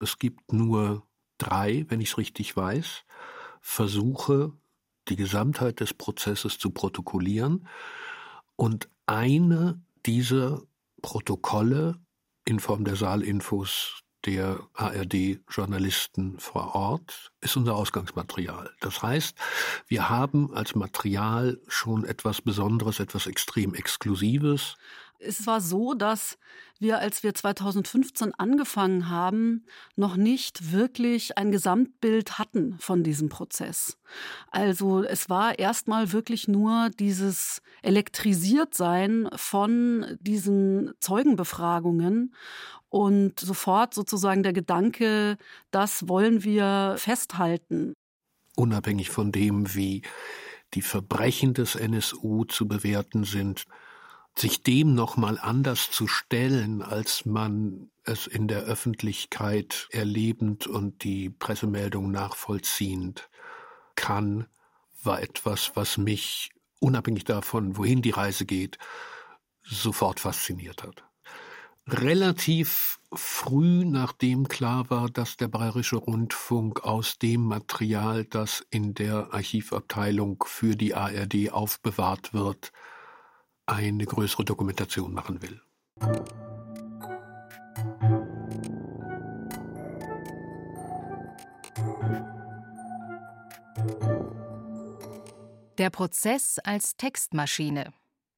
Es gibt nur drei, wenn ich es richtig weiß, Versuche, die Gesamtheit des Prozesses zu protokollieren. Und eine dieser Protokolle in Form der Saalinfos der ARD-Journalisten vor Ort ist unser Ausgangsmaterial. Das heißt, wir haben als Material schon etwas Besonderes, etwas extrem Exklusives. Es war so, dass wir, als wir 2015 angefangen haben, noch nicht wirklich ein Gesamtbild hatten von diesem Prozess. Also es war erstmal wirklich nur dieses Elektrisiertsein von diesen Zeugenbefragungen und sofort sozusagen der Gedanke, das wollen wir festhalten. Unabhängig von dem, wie die Verbrechen des NSU zu bewerten sind, sich dem nochmal anders zu stellen, als man es in der Öffentlichkeit erlebend und die Pressemeldung nachvollziehend kann, war etwas, was mich, unabhängig davon, wohin die Reise geht, sofort fasziniert hat. Relativ früh, nachdem klar war, dass der Bayerische Rundfunk aus dem Material, das in der Archivabteilung für die ARD aufbewahrt wird, eine größere Dokumentation machen will. Der Prozess als Textmaschine.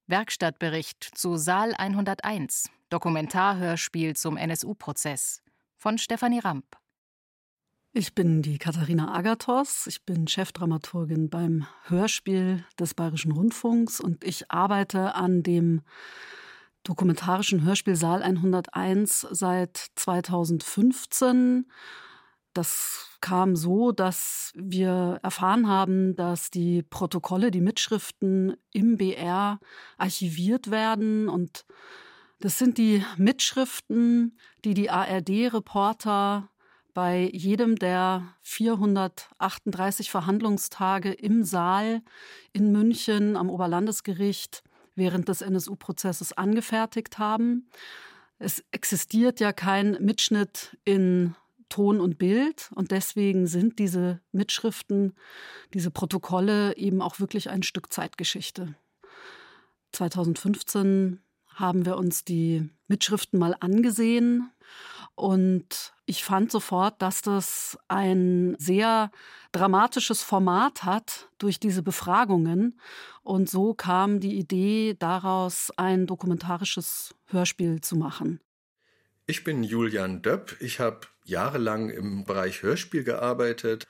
Werkstattbericht zu Saal 101. Dokumentarhörspiel zum NSU-Prozess von Stefanie Ramp. Ich bin die Katharina Agathos. Ich bin Chefdramaturgin beim Hörspiel des Bayerischen Rundfunks und ich arbeite an dem dokumentarischen Hörspiel Saal 101 seit 2015. Das kam so, dass wir erfahren haben, dass die Protokolle, die Mitschriften im BR archiviert werden und das sind die Mitschriften, die die ARD-Reporter bei jedem der 438 Verhandlungstage im Saal in München am Oberlandesgericht während des NSU-Prozesses angefertigt haben. Es existiert ja kein Mitschnitt in Ton und Bild und deswegen sind diese Mitschriften, diese Protokolle eben auch wirklich ein Stück Zeitgeschichte. 2015 haben wir uns die Mitschriften mal angesehen und ich fand sofort, dass das ein sehr dramatisches Format hat durch diese Befragungen. Und so kam die Idee daraus, ein dokumentarisches Hörspiel zu machen. Ich bin Julian Döpp. Ich habe jahrelang im Bereich Hörspiel gearbeitet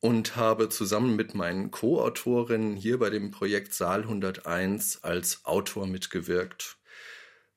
und habe zusammen mit meinen Co-Autorinnen hier bei dem Projekt Saal 101 als Autor mitgewirkt.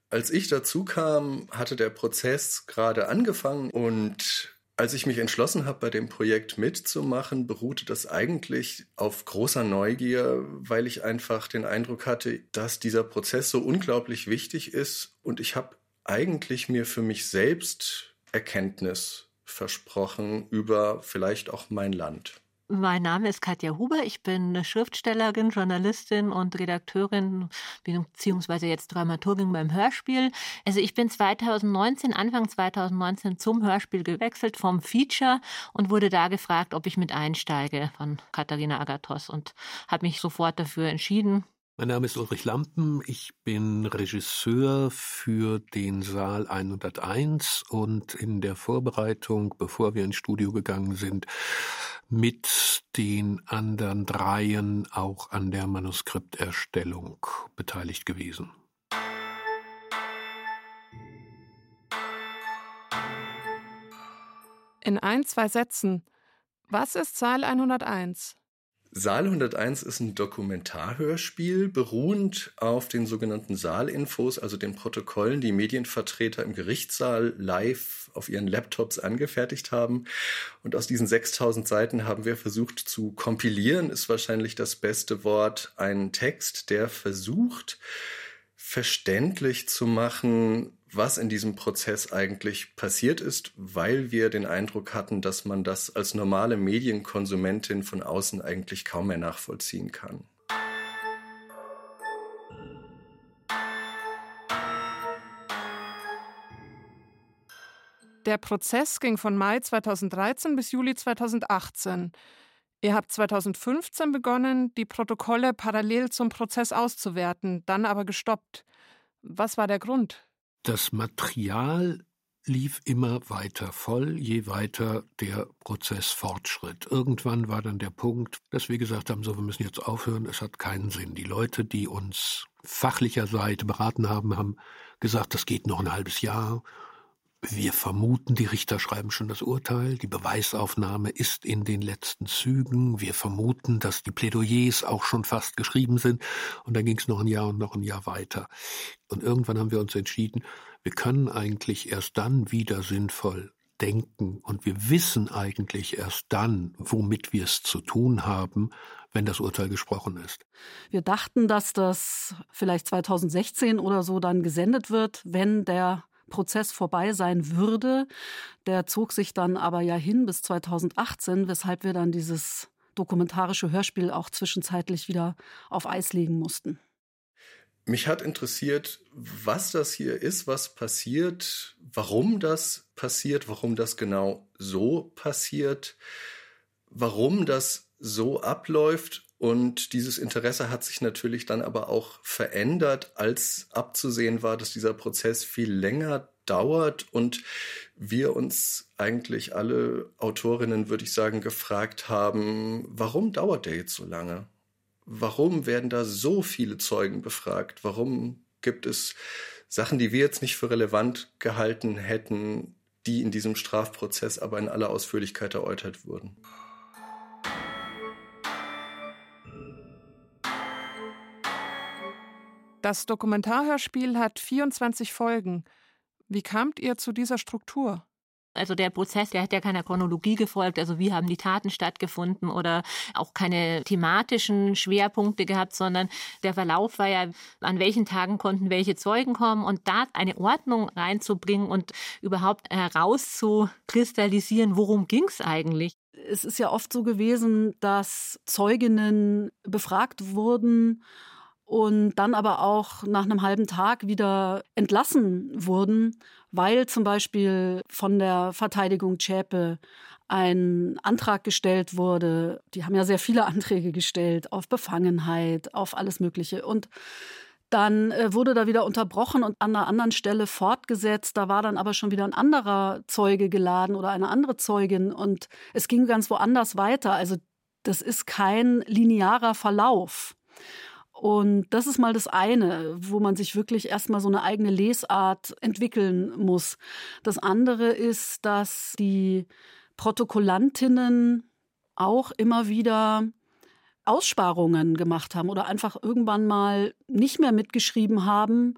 Als ich dazu kam, hatte der Prozess gerade angefangen und als ich mich entschlossen habe, bei dem Projekt mitzumachen, beruhte das eigentlich auf großer Neugier, weil ich einfach den Eindruck hatte, dass dieser Prozess so unglaublich wichtig ist und ich habe eigentlich mir für mich selbst Erkenntnis versprochen über vielleicht auch mein Land. Mein Name ist Katja Huber. Ich bin Schriftstellerin, Journalistin und Redakteurin beziehungsweise jetzt Dramaturgin beim Hörspiel. Also ich bin 2019, Anfang 2019 zum Hörspiel gewechselt vom Feature und wurde da gefragt, ob ich mit einsteige von Katharina Agathos und habe mich sofort dafür entschieden. Mein Name ist Ulrich Lampen, ich bin Regisseur für den Saal 101 und in der Vorbereitung, bevor wir ins Studio gegangen sind, mit den anderen dreien auch an der Manuskripterstellung beteiligt gewesen. In ein, zwei Sätzen. Was ist Saal 101? Saal 101 ist ein Dokumentarhörspiel, beruhend auf den sogenannten Saalinfos, also den Protokollen, die Medienvertreter im Gerichtssaal live auf ihren Laptops angefertigt haben. Und aus diesen 6000 Seiten haben wir versucht zu kompilieren, ist wahrscheinlich das beste Wort, einen Text, der versucht, verständlich zu machen, was in diesem Prozess eigentlich passiert ist, weil wir den Eindruck hatten, dass man das als normale Medienkonsumentin von außen eigentlich kaum mehr nachvollziehen kann. Der Prozess ging von Mai 2013 bis Juli 2018. Ihr habt 2015 begonnen, die Protokolle parallel zum Prozess auszuwerten, dann aber gestoppt. Was war der Grund? Das Material lief immer weiter voll, je weiter der Prozess fortschritt. Irgendwann war dann der Punkt, dass wir gesagt haben, so, wir müssen jetzt aufhören, es hat keinen Sinn. Die Leute, die uns fachlicher Seite beraten haben, haben gesagt, das geht noch ein halbes Jahr. Wir vermuten, die Richter schreiben schon das Urteil, die Beweisaufnahme ist in den letzten Zügen, wir vermuten, dass die Plädoyers auch schon fast geschrieben sind, und dann ging es noch ein Jahr und noch ein Jahr weiter. Und irgendwann haben wir uns entschieden, wir können eigentlich erst dann wieder sinnvoll denken und wir wissen eigentlich erst dann, womit wir es zu tun haben, wenn das Urteil gesprochen ist. Wir dachten, dass das vielleicht 2016 oder so dann gesendet wird, wenn der Prozess vorbei sein würde. Der zog sich dann aber ja hin bis 2018, weshalb wir dann dieses dokumentarische Hörspiel auch zwischenzeitlich wieder auf Eis legen mussten. Mich hat interessiert, was das hier ist, was passiert, warum das passiert, warum das genau so passiert, warum das so abläuft. Und dieses Interesse hat sich natürlich dann aber auch verändert, als abzusehen war, dass dieser Prozess viel länger dauert und wir uns eigentlich alle Autorinnen, würde ich sagen, gefragt haben, warum dauert der jetzt so lange? warum werden da so viele Zeugen befragt? Warum gibt es Sachen, die wir jetzt nicht für relevant gehalten hätten, die in diesem Strafprozess aber in aller Ausführlichkeit erläutert wurden? Das Dokumentarhörspiel hat 24 Folgen. Wie kamt ihr zu dieser Struktur? Also der Prozess, der hat ja keiner Chronologie gefolgt, also wie haben die Taten stattgefunden oder auch keine thematischen Schwerpunkte gehabt, sondern der Verlauf war ja, an welchen Tagen konnten welche Zeugen kommen und da eine Ordnung reinzubringen und überhaupt herauszukristallisieren, worum ging es eigentlich. Es ist ja oft so gewesen, dass Zeuginnen befragt wurden und dann aber auch nach einem halben Tag wieder entlassen wurden, weil zum Beispiel von der Verteidigung Zschäpe ein Antrag gestellt wurde. Die haben ja sehr viele Anträge gestellt auf Befangenheit, auf alles Mögliche. Und dann äh, wurde da wieder unterbrochen und an einer anderen Stelle fortgesetzt. Da war dann aber schon wieder ein anderer Zeuge geladen oder eine andere Zeugin und es ging ganz woanders weiter. Also das ist kein linearer Verlauf. Und das ist mal das eine, wo man sich wirklich erstmal so eine eigene Lesart entwickeln muss. Das andere ist, dass die Protokollantinnen auch immer wieder Aussparungen gemacht haben oder einfach irgendwann mal nicht mehr mitgeschrieben haben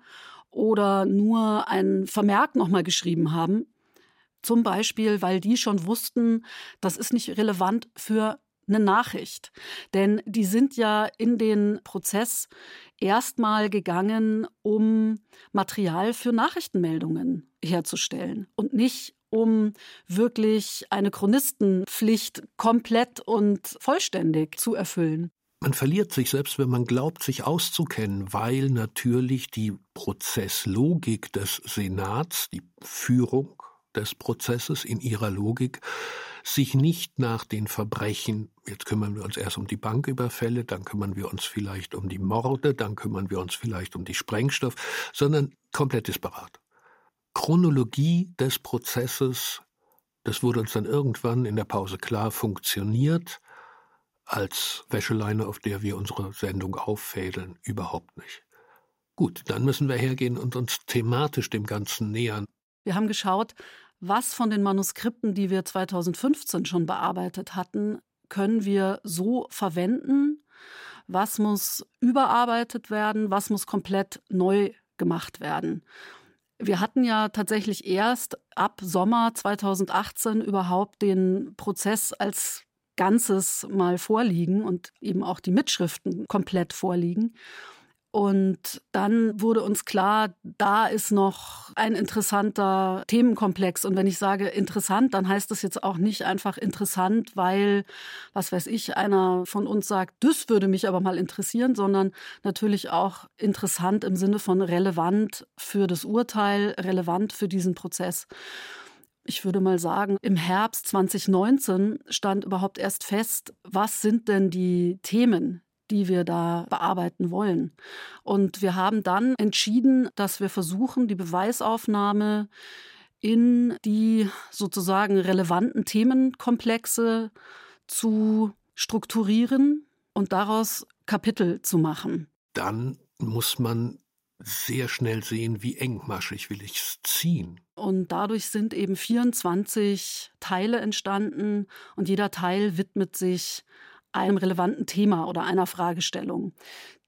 oder nur ein Vermerk nochmal geschrieben haben. Zum Beispiel, weil die schon wussten, das ist nicht relevant für eine Nachricht. Denn die sind ja in den Prozess erstmal gegangen, um Material für Nachrichtenmeldungen herzustellen und nicht um wirklich eine Chronistenpflicht komplett und vollständig zu erfüllen. Man verliert sich selbst, wenn man glaubt, sich auszukennen, weil natürlich die Prozesslogik des Senats, die Führung des Prozesses in ihrer Logik sich nicht nach den Verbrechen, jetzt kümmern wir uns erst um die Banküberfälle, dann kümmern wir uns vielleicht um die Morde, dann kümmern wir uns vielleicht um die Sprengstoff, sondern komplett disparat. Chronologie des Prozesses, das wurde uns dann irgendwann in der Pause klar, funktioniert als Wäscheleine, auf der wir unsere Sendung auffädeln, überhaupt nicht. Gut, dann müssen wir hergehen und uns thematisch dem Ganzen nähern. Wir haben geschaut, was von den Manuskripten, die wir 2015 schon bearbeitet hatten, können wir so verwenden? Was muss überarbeitet werden? Was muss komplett neu gemacht werden? Wir hatten ja tatsächlich erst ab Sommer 2018 überhaupt den Prozess als Ganzes mal vorliegen und eben auch die Mitschriften komplett vorliegen. Und dann wurde uns klar, da ist noch ein interessanter Themenkomplex. Und wenn ich sage interessant, dann heißt das jetzt auch nicht einfach interessant, weil, was weiß ich, einer von uns sagt, das würde mich aber mal interessieren, sondern natürlich auch interessant im Sinne von relevant für das Urteil, relevant für diesen Prozess. ich würde mal sagen, im Herbst 2019 stand überhaupt erst fest, was sind denn die Themen, die wir da bearbeiten wollen. Und wir haben dann entschieden, dass wir versuchen, die Beweisaufnahme in die sozusagen relevanten Themenkomplexe zu strukturieren und daraus Kapitel zu machen. Dann muss man sehr schnell sehen, wie engmaschig will ich es ziehen. Und dadurch sind eben 24 Teile entstanden und jeder Teil widmet sich einem relevanten Thema oder einer Fragestellung,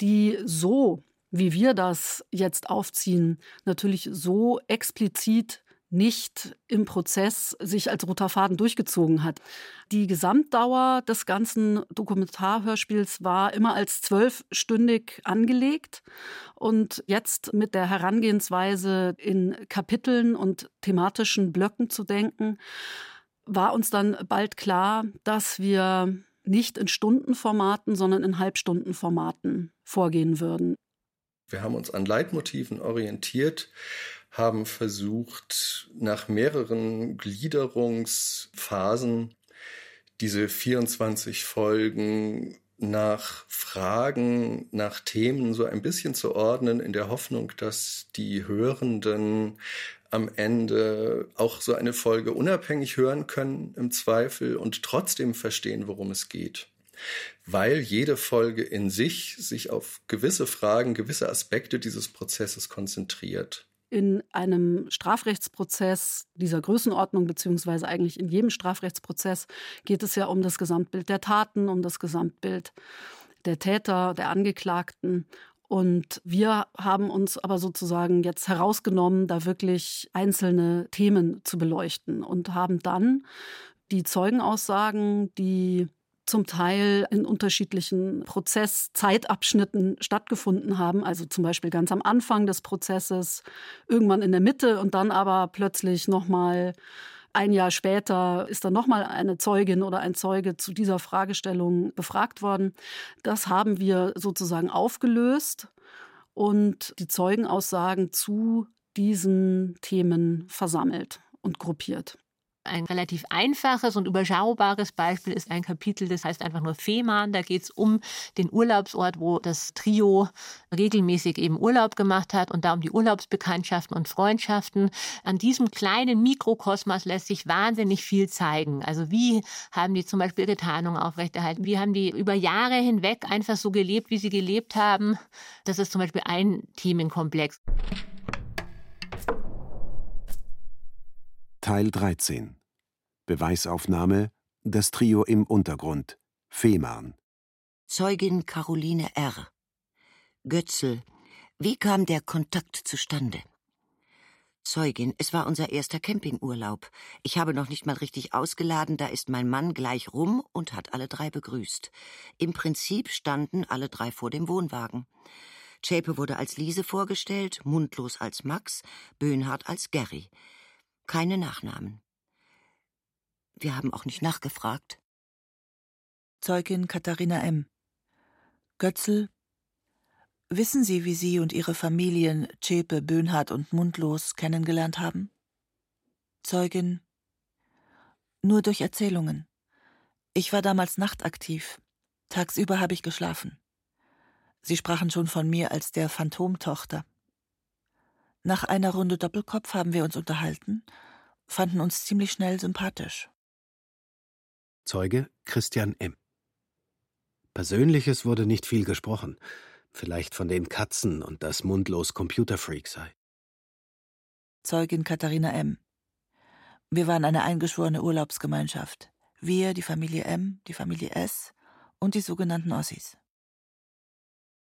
die so, wie wir das jetzt aufziehen, natürlich so explizit nicht im Prozess sich als roter Faden durchgezogen hat. Die Gesamtdauer des ganzen Dokumentarhörspiels war immer als zwölfstündig angelegt. Und jetzt mit der Herangehensweise in Kapiteln und thematischen Blöcken zu denken, war uns dann bald klar, dass wir nicht in Stundenformaten, sondern in Halbstundenformaten vorgehen würden. Wir haben uns an Leitmotiven orientiert, haben versucht, nach mehreren Gliederungsphasen diese 24 Folgen nach Fragen, nach Themen so ein bisschen zu ordnen, in der Hoffnung, dass die Hörenden am Ende auch so eine Folge unabhängig hören können im Zweifel und trotzdem verstehen, worum es geht. Weil jede Folge in sich sich auf gewisse Fragen, gewisse Aspekte dieses Prozesses konzentriert. In einem Strafrechtsprozess dieser Größenordnung, beziehungsweise eigentlich in jedem Strafrechtsprozess, geht es ja um das Gesamtbild der Taten, um das Gesamtbild der Täter, der Angeklagten. Und wir haben uns aber sozusagen jetzt herausgenommen, da wirklich einzelne Themen zu beleuchten und haben dann die Zeugenaussagen, die zum Teil in unterschiedlichen Prozesszeitabschnitten stattgefunden haben, also zum Beispiel ganz am Anfang des Prozesses, irgendwann in der Mitte und dann aber plötzlich nochmal ein Jahr später ist dann nochmal eine Zeugin oder ein Zeuge zu dieser Fragestellung befragt worden. Das haben wir sozusagen aufgelöst und die Zeugenaussagen zu diesen Themen versammelt und gruppiert. Ein relativ einfaches und überschaubares Beispiel ist ein Kapitel, das heißt einfach nur Fehmarn. Da geht es um den Urlaubsort, wo das Trio regelmäßig eben Urlaub gemacht hat und da um die Urlaubsbekanntschaften und Freundschaften. An diesem kleinen Mikrokosmos lässt sich wahnsinnig viel zeigen. Also wie haben die zum Beispiel ihre Tarnung aufrechterhalten? Wie haben die über Jahre hinweg einfach so gelebt, wie sie gelebt haben? Das ist zum Beispiel ein Themenkomplex. Teil 13 Beweisaufnahme Das Trio im Untergrund Fehmarn Zeugin Caroline R. Götzl Wie kam der Kontakt zustande? Zeugin, es war unser erster Campingurlaub. Ich habe noch nicht mal richtig ausgeladen, da ist mein Mann gleich rum und hat alle drei begrüßt. Im Prinzip standen alle drei vor dem Wohnwagen. Zschäpe wurde als Lise vorgestellt, Mundlos als Max, Böhnhardt als Gary keine Nachnamen. Wir haben auch nicht nachgefragt. Zeugin Katharina M. Götzl, wissen Sie, wie Sie und Ihre Familien Zschäpe, Böhnhardt und Mundlos kennengelernt haben? Zeugin, nur durch Erzählungen. Ich war damals nachtaktiv. Tagsüber habe ich geschlafen. Sie sprachen schon von mir als der Phantomtochter. Nach einer Runde Doppelkopf haben wir uns unterhalten, fanden uns ziemlich schnell sympathisch. Zeuge Christian M. Persönliches wurde nicht viel gesprochen, vielleicht von den Katzen und das mundlos Computerfreak sei. Zeugin Katharina M. Wir waren eine eingeschworene Urlaubsgemeinschaft. Wir, die Familie M, die Familie S und die sogenannten Ossis.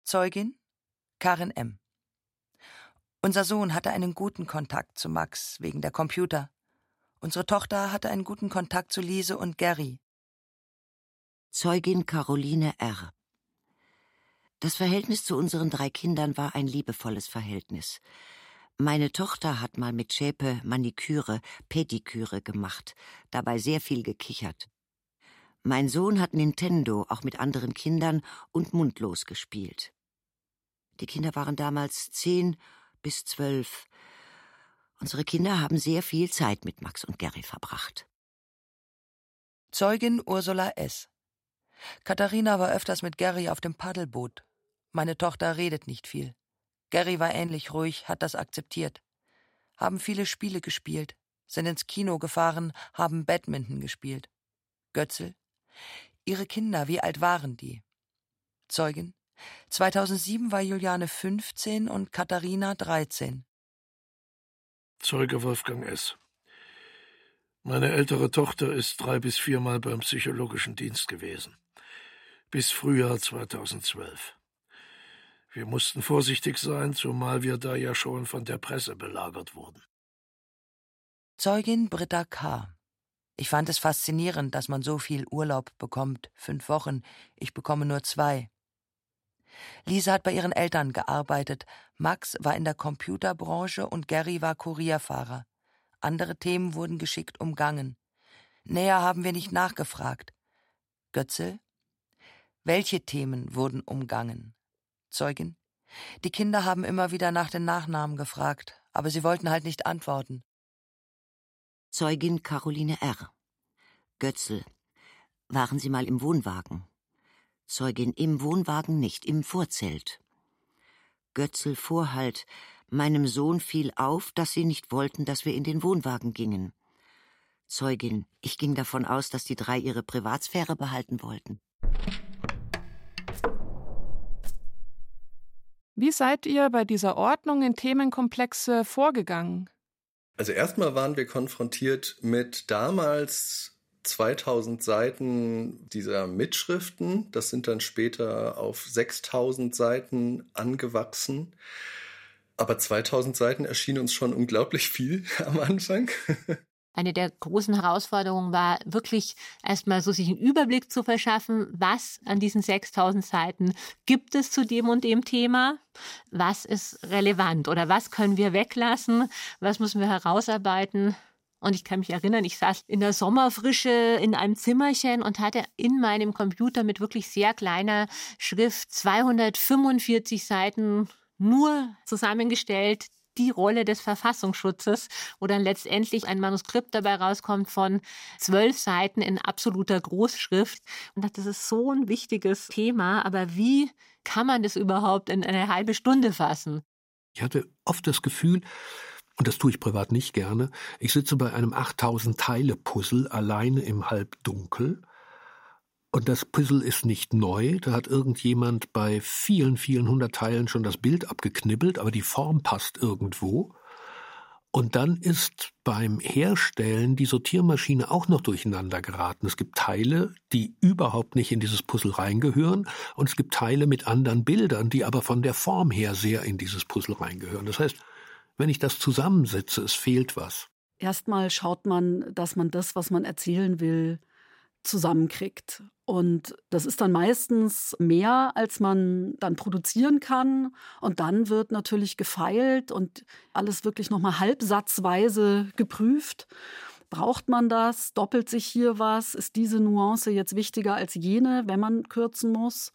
Zeugin Karin M. Unser Sohn hatte einen guten Kontakt zu Max wegen der Computer. Unsere Tochter hatte einen guten Kontakt zu Lise und Gary. Zeugin Caroline R. Das Verhältnis zu unseren drei Kindern war ein liebevolles Verhältnis. Meine Tochter hat mal mit Schäpe Maniküre, Pediküre gemacht, dabei sehr viel gekichert. Mein Sohn hat Nintendo auch mit anderen Kindern und mundlos gespielt. Die Kinder waren damals zehn bis zwölf. Unsere Kinder haben sehr viel Zeit mit Max und Gary verbracht. Zeugin Ursula S. Katharina war öfters mit Gary auf dem Paddelboot. Meine Tochter redet nicht viel. Gary war ähnlich ruhig, hat das akzeptiert. Haben viele Spiele gespielt, sind ins Kino gefahren, haben Badminton gespielt. Götzel. Ihre Kinder, wie alt waren die? Zeugin. 2007 war Juliane 15 und Katharina 13. Zeuge Wolfgang S. Meine ältere Tochter ist drei bis viermal beim psychologischen Dienst gewesen. Bis Frühjahr 2012. Wir mussten vorsichtig sein, zumal wir da ja schon von der Presse belagert wurden. Zeugin Britta K. Ich fand es faszinierend, dass man so viel Urlaub bekommt. Fünf Wochen. Ich bekomme nur zwei. Lisa hat bei ihren Eltern gearbeitet. Max war in der Computerbranche und Gary war Kurierfahrer. Andere Themen wurden geschickt umgangen. Näher haben wir nicht nachgefragt. Götze? Welche Themen wurden umgangen? Zeugin? Die Kinder haben immer wieder nach den Nachnamen gefragt, aber sie wollten halt nicht antworten. Zeugin Caroline R. Götzl. Waren Sie mal im Wohnwagen? Zeugin im Wohnwagen nicht, im Vorzelt. Götzl Vorhalt. Meinem Sohn fiel auf, dass Sie nicht wollten, dass wir in den Wohnwagen gingen. Zeugin, ich ging davon aus, dass die drei ihre Privatsphäre behalten wollten. Wie seid ihr bei dieser Ordnung in Themenkomplexe vorgegangen? Also erstmal waren wir konfrontiert mit damals 2000 Seiten dieser Mitschriften. Das sind dann später auf 6000 Seiten angewachsen. Aber 2000 Seiten erschien uns schon unglaublich viel am Anfang. Eine der großen Herausforderungen war wirklich erstmal so sich einen Überblick zu verschaffen, was an diesen 6000 Seiten gibt es zu dem und dem Thema, was ist relevant oder was können wir weglassen, was müssen wir herausarbeiten. Und ich kann mich erinnern, ich saß in der Sommerfrische in einem Zimmerchen und hatte in meinem Computer mit wirklich sehr kleiner Schrift 245 Seiten nur zusammengestellt, die Rolle des Verfassungsschutzes, wo dann letztendlich ein Manuskript dabei rauskommt von zwölf Seiten in absoluter Großschrift. Und das ist so ein wichtiges Thema, aber wie kann man das überhaupt in eine halbe Stunde fassen? Ich hatte oft das Gefühl, und das tue ich privat nicht gerne, ich sitze bei einem 8000 Teile Puzzle alleine im Halbdunkel und das Puzzle ist nicht neu, da hat irgendjemand bei vielen, vielen hundert Teilen schon das Bild abgeknibbelt, aber die Form passt irgendwo. Und dann ist beim Herstellen die Sortiermaschine auch noch durcheinander geraten. Es gibt Teile, die überhaupt nicht in dieses Puzzle reingehören, und es gibt Teile mit anderen Bildern, die aber von der Form her sehr in dieses Puzzle reingehören. Das heißt, wenn ich das zusammensetze, es fehlt was. Erstmal schaut man, dass man das, was man erzählen will, zusammenkriegt. Und das ist dann meistens mehr, als man dann produzieren kann. Und dann wird natürlich gefeilt und alles wirklich nochmal halbsatzweise geprüft. Braucht man das? Doppelt sich hier was? Ist diese Nuance jetzt wichtiger als jene, wenn man kürzen muss?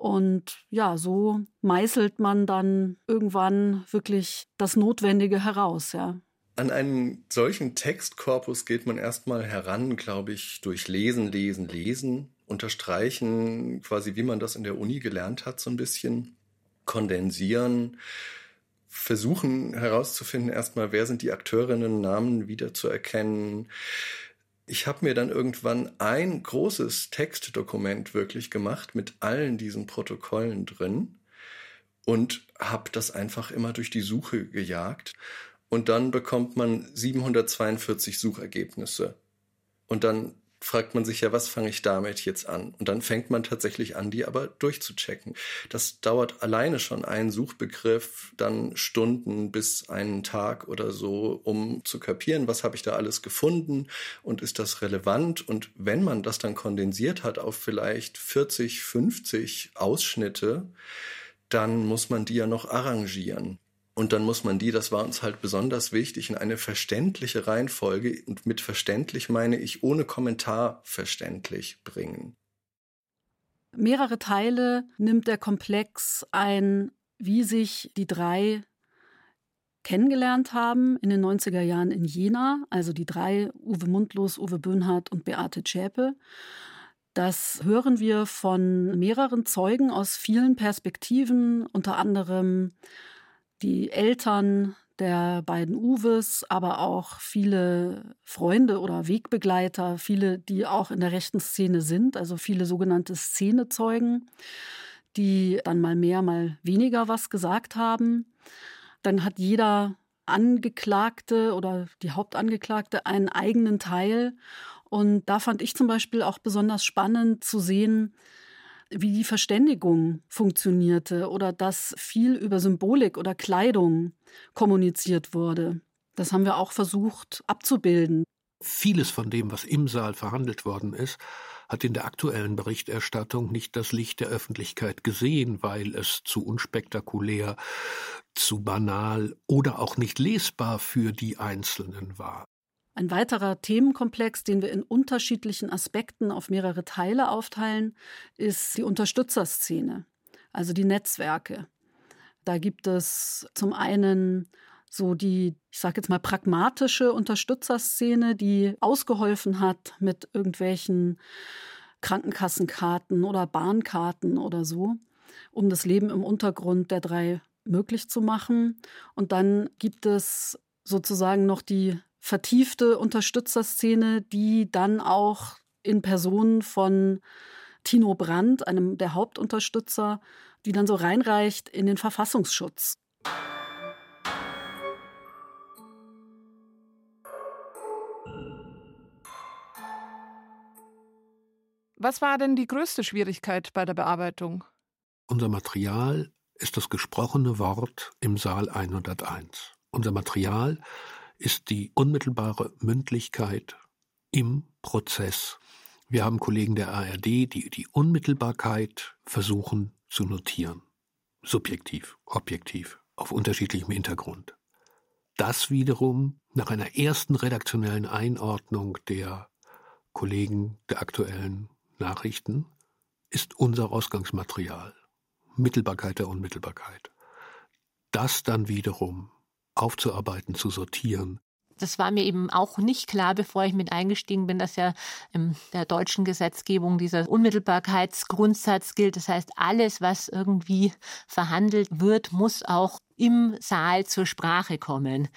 Und ja, so meißelt man dann irgendwann wirklich das Notwendige heraus, ja. An einen solchen Textkorpus geht man erstmal heran, glaube ich, durch Lesen, Lesen, Lesen, unterstreichen, quasi wie man das in der Uni gelernt hat, so ein bisschen, kondensieren, versuchen herauszufinden, erstmal, wer sind die Akteurinnen, Namen wiederzuerkennen. Ich habe mir dann irgendwann ein großes Textdokument wirklich gemacht mit allen diesen Protokollen drin und habe das einfach immer durch die Suche gejagt und dann bekommt man 742 Suchergebnisse. Und dann fragt man sich ja, was fange ich damit jetzt an? Und dann fängt man tatsächlich an, die aber durchzuchecken. Das dauert alleine schon einen Suchbegriff, dann Stunden bis einen Tag oder so, um zu kapieren, was habe ich da alles gefunden und ist das relevant? Und wenn man das dann kondensiert hat auf vielleicht 40, 50 Ausschnitte, dann muss man die ja noch arrangieren. Und dann muss man die, das war uns halt besonders wichtig, in eine verständliche Reihenfolge, und mit verständlich meine ich ohne Kommentar verständlich bringen. Mehrere Teile nimmt der Komplex ein, wie sich die drei kennengelernt haben in den 90er Jahren in Jena, also die drei, Uwe Mundlos, Uwe Böhnhardt und Beate Zschäpe. Das hören wir von mehreren Zeugen aus vielen Perspektiven, unter anderem die Eltern der beiden Uwes, aber auch viele Freunde oder Wegbegleiter, viele, die auch in der rechten Szene sind, also viele sogenannte Szenezeugen, die dann mal mehr, mal weniger was gesagt haben. Dann hat jeder Angeklagte oder die Hauptangeklagte einen eigenen Teil. Und da fand ich zum Beispiel auch besonders spannend zu sehen, wie die Verständigung funktionierte oder dass viel über Symbolik oder Kleidung kommuniziert wurde. Das haben wir auch versucht abzubilden. Vieles von dem, was im Saal verhandelt worden ist, hat in der aktuellen Berichterstattung nicht das Licht der Öffentlichkeit gesehen, weil es zu unspektakulär, zu banal oder auch nicht lesbar für die Einzelnen war. Ein weiterer Themenkomplex, den wir in unterschiedlichen Aspekten auf mehrere Teile aufteilen, ist die Unterstützerszene, also die Netzwerke. Da gibt es zum einen so die, ich sage jetzt mal, pragmatische Unterstützerszene, die ausgeholfen hat mit irgendwelchen Krankenkassenkarten oder Bahnkarten oder so, um das Leben im Untergrund der drei möglich zu machen. Und dann gibt es sozusagen noch die vertiefte Unterstützerszene, die dann auch in Person von Tino Brandt, einem der Hauptunterstützer, die dann so reinreicht in den Verfassungsschutz. Was war denn die größte Schwierigkeit bei der Bearbeitung? Unser Material ist das gesprochene Wort im Saal 101. Unser Material ist die unmittelbare Mündlichkeit im Prozess. Wir haben Kollegen der ARD, die die Unmittelbarkeit versuchen zu notieren. Subjektiv, objektiv, auf unterschiedlichem Hintergrund. Das wiederum nach einer ersten redaktionellen Einordnung der Kollegen der aktuellen Nachrichten ist unser Ausgangsmaterial. Mittelbarkeit der Unmittelbarkeit. Das dann wiederum aufzuarbeiten, zu sortieren. Das war mir eben auch nicht klar, bevor ich mit eingestiegen bin, dass ja in der deutschen Gesetzgebung dieser Unmittelbarkeitsgrundsatz gilt. Das heißt, alles, was irgendwie verhandelt wird, muss auch im Saal zur Sprache kommen.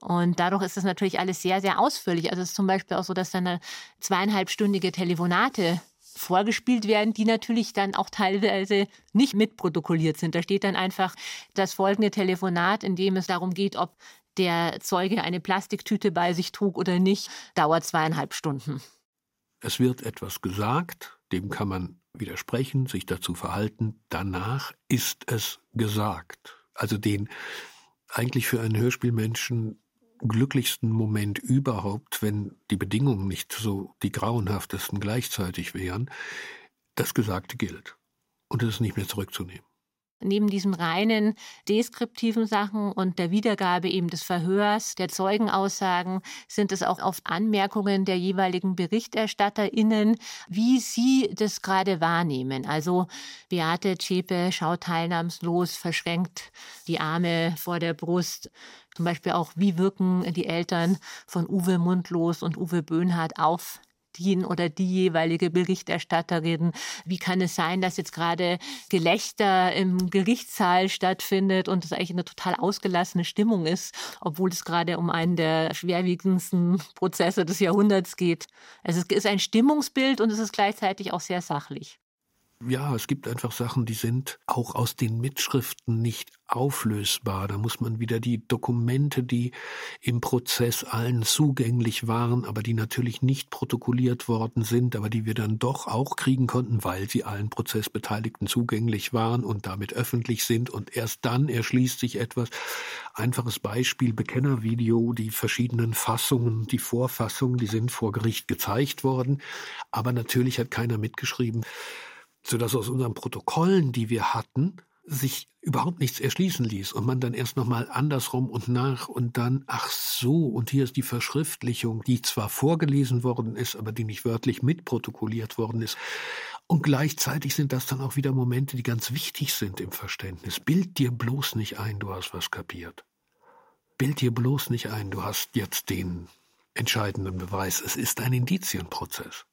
Und dadurch ist das natürlich alles sehr, sehr ausführlich. Also es ist zum Beispiel auch so, dass dann zweieinhalbstündige Telefonate vorgespielt werden, die natürlich dann auch teilweise nicht mitprotokolliert sind. Da steht dann einfach das folgende Telefonat, in dem es darum geht, ob der Zeuge eine Plastiktüte bei sich trug oder nicht, dauert zweieinhalb Stunden. Es wird etwas gesagt, dem kann man widersprechen, sich dazu verhalten. Danach ist es gesagt. Also den eigentlich für einen Hörspielmenschen glücklichsten Moment überhaupt, wenn die Bedingungen nicht so die grauenhaftesten gleichzeitig wären, das Gesagte gilt. Und es ist nicht mehr zurückzunehmen neben diesen reinen deskriptiven Sachen und der Wiedergabe eben des Verhörs, der Zeugenaussagen, sind es auch oft Anmerkungen der jeweiligen BerichterstatterInnen, wie sie das gerade wahrnehmen. Also Beate Zschäpe schaut teilnahmslos, verschränkt die Arme vor der Brust. Zum Beispiel auch, wie wirken die Eltern von Uwe Mundlos und Uwe Böhnhardt auf den oder die jeweilige Berichterstatterin. Wie kann es sein, dass jetzt gerade Gelächter im Gerichtssaal stattfindet und es eigentlich eine total ausgelassene Stimmung ist, obwohl es gerade um einen der schwerwiegendsten Prozesse des Jahrhunderts geht. Also es ist ein Stimmungsbild und es ist gleichzeitig auch sehr sachlich ja, es gibt einfach Sachen, die sind auch aus den Mitschriften nicht auflösbar. Da muss man wieder die Dokumente, die im Prozess allen zugänglich waren, aber die natürlich nicht protokolliert worden sind, aber die wir dann doch auch kriegen konnten, weil sie allen Prozessbeteiligten zugänglich waren und damit öffentlich sind. Und erst dann erschließt sich etwas. Einfaches Beispiel, Bekennervideo, die verschiedenen Fassungen, die Vorfassungen, die sind vor Gericht gezeigt worden, aber natürlich hat keiner mitgeschrieben sodass aus unseren Protokollen, die wir hatten, sich überhaupt nichts erschließen ließ und man dann erst nochmal andersrum und nach und dann, ach so, und hier ist die Verschriftlichung, die zwar vorgelesen worden ist, aber die nicht wörtlich mitprotokolliert worden ist. Und gleichzeitig sind das dann auch wieder Momente, die ganz wichtig sind im Verständnis. Bild dir bloß nicht ein, du hast was kapiert. bild dir bloß nicht ein, du hast jetzt den entscheidenden Beweis. Es ist ein Indizienprozess.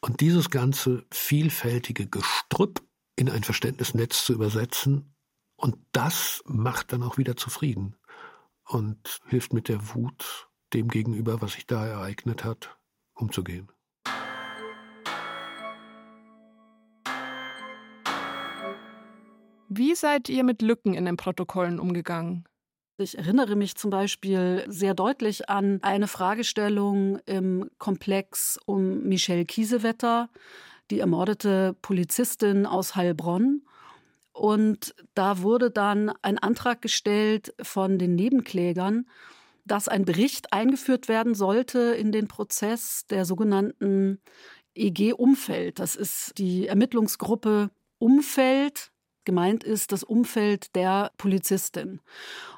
Und dieses ganze vielfältige Gestrüpp in ein Verständnisnetz zu übersetzen, und das macht dann auch wieder zufrieden und hilft mit der Wut dem gegenüber, was sich da ereignet hat, umzugehen. Wie seid ihr mit Lücken in den Protokollen umgegangen? Ich erinnere mich zum Beispiel sehr deutlich an eine Fragestellung im Komplex um Michelle Kiesewetter, die ermordete Polizistin aus Heilbronn. Und da wurde dann ein Antrag gestellt von den Nebenklägern, dass ein Bericht eingeführt werden sollte in den Prozess der sogenannten EG Umfeld. Das ist die Ermittlungsgruppe Umfeld Gemeint ist das Umfeld der Polizistin.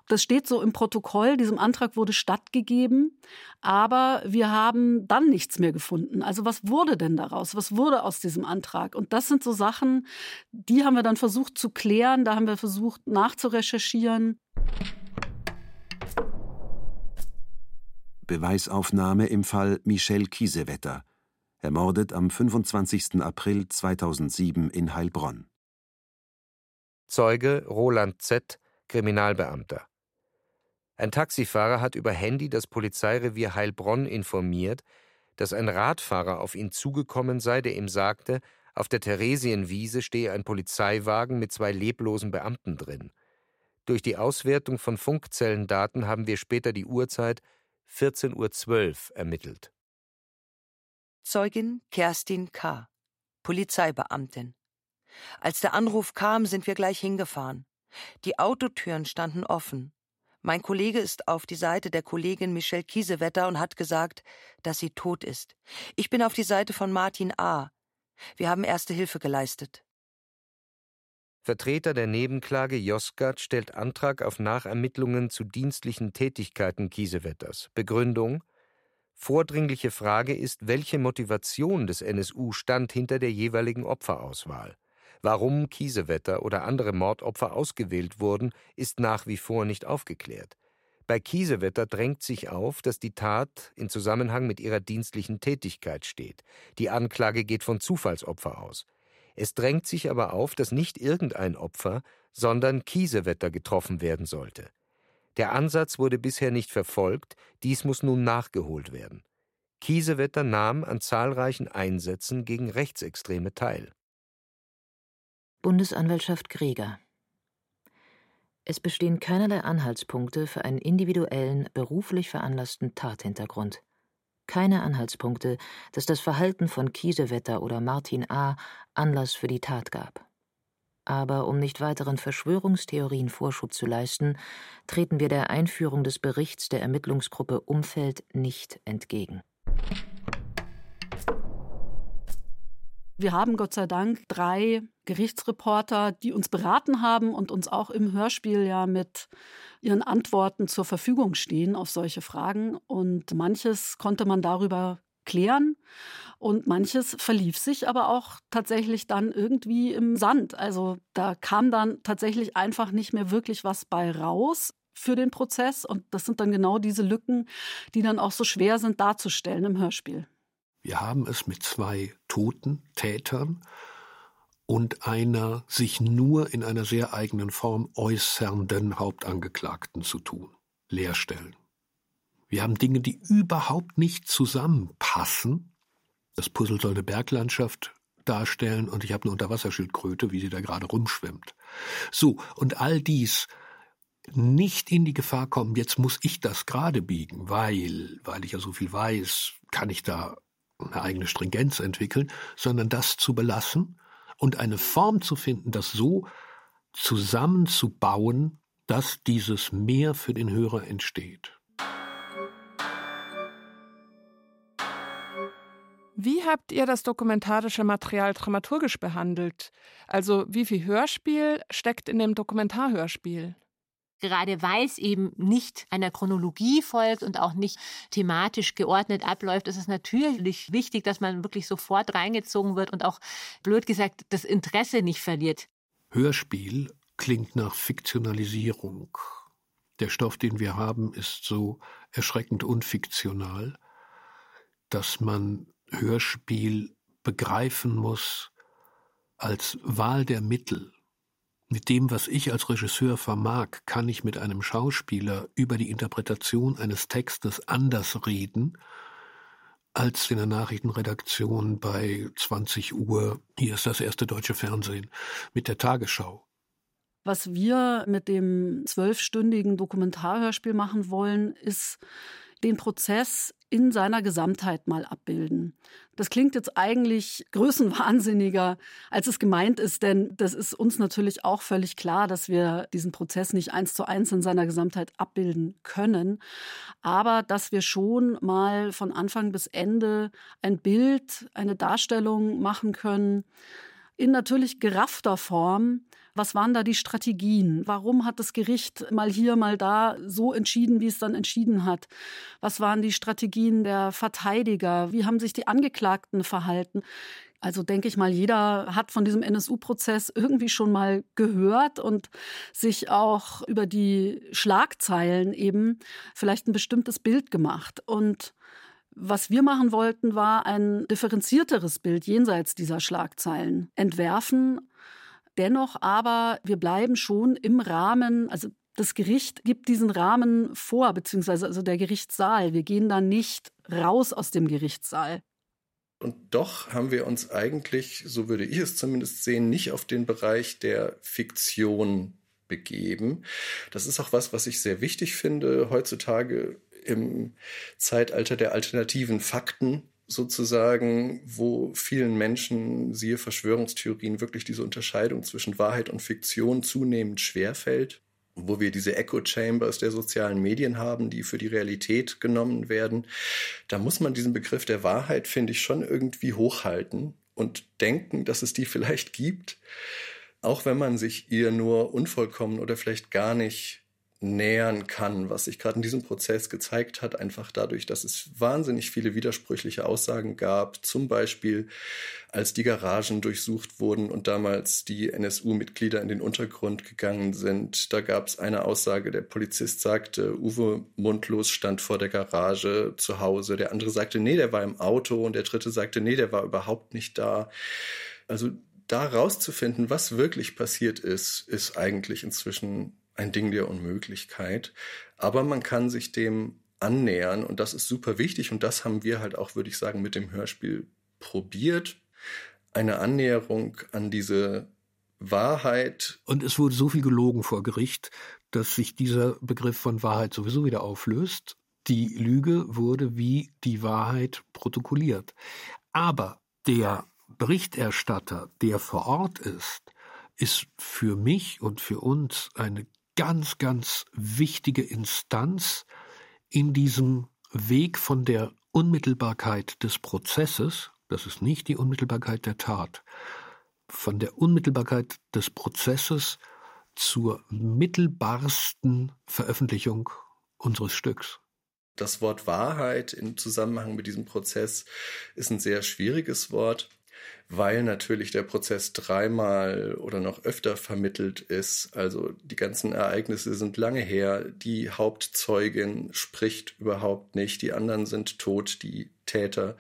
Das steht so im Protokoll, diesem Antrag wurde stattgegeben, aber wir haben dann nichts mehr gefunden. Also was wurde denn daraus? Was wurde aus diesem Antrag? Und das sind so Sachen, die haben wir dann versucht zu klären, da haben wir versucht nachzurecherchieren. Beweisaufnahme im Fall Michel Kiesewetter, ermordet am 25. April 2007 in Heilbronn. Zeuge Roland Z., Kriminalbeamter. Ein Taxifahrer hat über Handy das Polizeirevier Heilbronn informiert, dass ein Radfahrer auf ihn zugekommen sei, der ihm sagte, auf der Theresienwiese stehe ein Polizeiwagen mit zwei leblosen Beamten drin. Durch die Auswertung von Funkzellendaten haben wir später die Uhrzeit 14.12 Uhr ermittelt. Zeugin Kerstin K., Polizeibeamtin. Als der Anruf kam, sind wir gleich hingefahren. Die Autotüren standen offen. Mein Kollege ist auf die Seite der Kollegin Michelle Kiesewetter und hat gesagt, dass sie tot ist. Ich bin auf die Seite von Martin A. Wir haben erste Hilfe geleistet. Vertreter der Nebenklage Josgat stellt Antrag auf Nachermittlungen zu dienstlichen Tätigkeiten Kiesewetters. Begründung Vordringliche Frage ist, welche Motivation des NSU stand hinter der jeweiligen Opferauswahl. Warum Kiesewetter oder andere Mordopfer ausgewählt wurden, ist nach wie vor nicht aufgeklärt. Bei Kiesewetter drängt sich auf, dass die Tat in Zusammenhang mit ihrer dienstlichen Tätigkeit steht. Die Anklage geht von Zufallsopfer aus. Es drängt sich aber auf, dass nicht irgendein Opfer, sondern Kiesewetter getroffen werden sollte. Der Ansatz wurde bisher nicht verfolgt, dies muss nun nachgeholt werden. Kiesewetter nahm an zahlreichen Einsätzen gegen Rechtsextreme teil. Bundesanwaltschaft Greger Es bestehen keinerlei Anhaltspunkte für einen individuellen, beruflich veranlassten Tathintergrund. Keine Anhaltspunkte, dass das Verhalten von Kiesewetter oder Martin A. Anlass für die Tat gab. Aber um nicht weiteren Verschwörungstheorien Vorschub zu leisten, treten wir der Einführung des Berichts der Ermittlungsgruppe Umfeld nicht entgegen. Wir haben Gott sei Dank drei Gerichtsreporter, die uns beraten haben und uns auch im Hörspiel ja mit ihren Antworten zur Verfügung stehen auf solche Fragen. Und manches konnte man darüber klären und manches verlief sich aber auch tatsächlich dann irgendwie im Sand. Also da kam dann tatsächlich einfach nicht mehr wirklich was bei raus für den Prozess und das sind dann genau diese Lücken, die dann auch so schwer sind darzustellen im Hörspiel. Wir haben es mit zwei toten Tätern und einer sich nur in einer sehr eigenen Form äußernden Hauptangeklagten zu tun. Leerstellen. Wir haben Dinge, die überhaupt nicht zusammenpassen. Das Puzzle soll eine Berglandschaft darstellen und ich habe eine Unterwasserschildkröte, wie sie da gerade rumschwimmt. So, und all dies nicht in die Gefahr kommen, jetzt muss ich das gerade biegen, weil, weil ich ja so viel weiß, kann ich da eine eigene Stringenz entwickeln, sondern das zu belassen und eine Form zu finden, das so zusammenzubauen, dass dieses Mehr für den Hörer entsteht. Wie habt ihr das dokumentarische Material dramaturgisch behandelt? Also wie viel Hörspiel steckt in dem Dokumentarhörspiel? Gerade weil es eben nicht einer Chronologie folgt und auch nicht thematisch geordnet abläuft, ist es natürlich wichtig, dass man wirklich sofort reingezogen wird und auch, blöd gesagt, das Interesse nicht verliert. Hörspiel klingt nach Fiktionalisierung. Der Stoff, den wir haben, ist so erschreckend unfiktional, dass man Hörspiel begreifen muss als Wahl der Mittel. Mit dem, was ich als Regisseur vermag, kann ich mit einem Schauspieler über die Interpretation eines Textes anders reden, als in der Nachrichtenredaktion bei 20 Uhr, hier ist das erste deutsche Fernsehen, mit der Tagesschau. Was wir mit dem zwölfstündigen Dokumentarhörspiel machen wollen, ist den Prozess in seiner Gesamtheit mal abbilden. Das klingt jetzt eigentlich größenwahnsinniger, als es gemeint ist, denn das ist uns natürlich auch völlig klar, dass wir diesen Prozess nicht eins zu eins in seiner Gesamtheit abbilden können, aber dass wir schon mal von Anfang bis Ende ein Bild, eine Darstellung machen können, in natürlich geraffter Form, was waren da die Strategien? Warum hat das Gericht mal hier, mal da so entschieden, wie es dann entschieden hat? Was waren die Strategien der Verteidiger? Wie haben sich die Angeklagten verhalten? Also denke ich mal, jeder hat von diesem NSU-Prozess irgendwie schon mal gehört und sich auch über die Schlagzeilen eben vielleicht ein bestimmtes Bild gemacht. Und was wir machen wollten, war ein differenzierteres Bild jenseits dieser Schlagzeilen entwerfen Dennoch aber, wir bleiben schon im Rahmen, also das Gericht gibt diesen Rahmen vor, beziehungsweise also der Gerichtssaal. Wir gehen da nicht raus aus dem Gerichtssaal. Und doch haben wir uns eigentlich, so würde ich es zumindest sehen, nicht auf den Bereich der Fiktion begeben. Das ist auch was, was ich sehr wichtig finde heutzutage im Zeitalter der alternativen Fakten sozusagen, wo vielen Menschen, siehe Verschwörungstheorien, wirklich diese Unterscheidung zwischen Wahrheit und Fiktion zunehmend schwerfällt, wo wir diese Echo Chambers der sozialen Medien haben, die für die Realität genommen werden. Da muss man diesen Begriff der Wahrheit, finde ich, schon irgendwie hochhalten und denken, dass es die vielleicht gibt, auch wenn man sich ihr nur unvollkommen oder vielleicht gar nicht nähern kann, was sich gerade in diesem Prozess gezeigt hat, einfach dadurch, dass es wahnsinnig viele widersprüchliche Aussagen gab, zum Beispiel als die Garagen durchsucht wurden und damals die NSU-Mitglieder in den Untergrund gegangen sind. Da gab es eine Aussage, der Polizist sagte, Uwe Mundlos stand vor der Garage zu Hause, der andere sagte, nee, der war im Auto und der dritte sagte, nee, der war überhaupt nicht da. Also da rauszufinden, was wirklich passiert ist, ist eigentlich inzwischen ein Ding der Unmöglichkeit. Aber man kann sich dem annähern und das ist super wichtig und das haben wir halt auch, würde ich sagen, mit dem Hörspiel probiert. Eine Annäherung an diese Wahrheit. Und es wurde so viel gelogen vor Gericht, dass sich dieser Begriff von Wahrheit sowieso wieder auflöst. Die Lüge wurde wie die Wahrheit protokolliert. Aber der Berichterstatter, der vor Ort ist, ist für mich und für uns eine ganz, ganz wichtige Instanz in diesem Weg von der Unmittelbarkeit des Prozesses, das ist nicht die Unmittelbarkeit der Tat, von der Unmittelbarkeit des Prozesses zur mittelbarsten Veröffentlichung unseres Stücks. Das Wort Wahrheit im Zusammenhang mit diesem Prozess ist ein sehr schwieriges Wort weil natürlich der Prozess dreimal oder noch öfter vermittelt ist. Also die ganzen Ereignisse sind lange her. Die Hauptzeugin spricht überhaupt nicht. Die anderen sind tot, die Täter.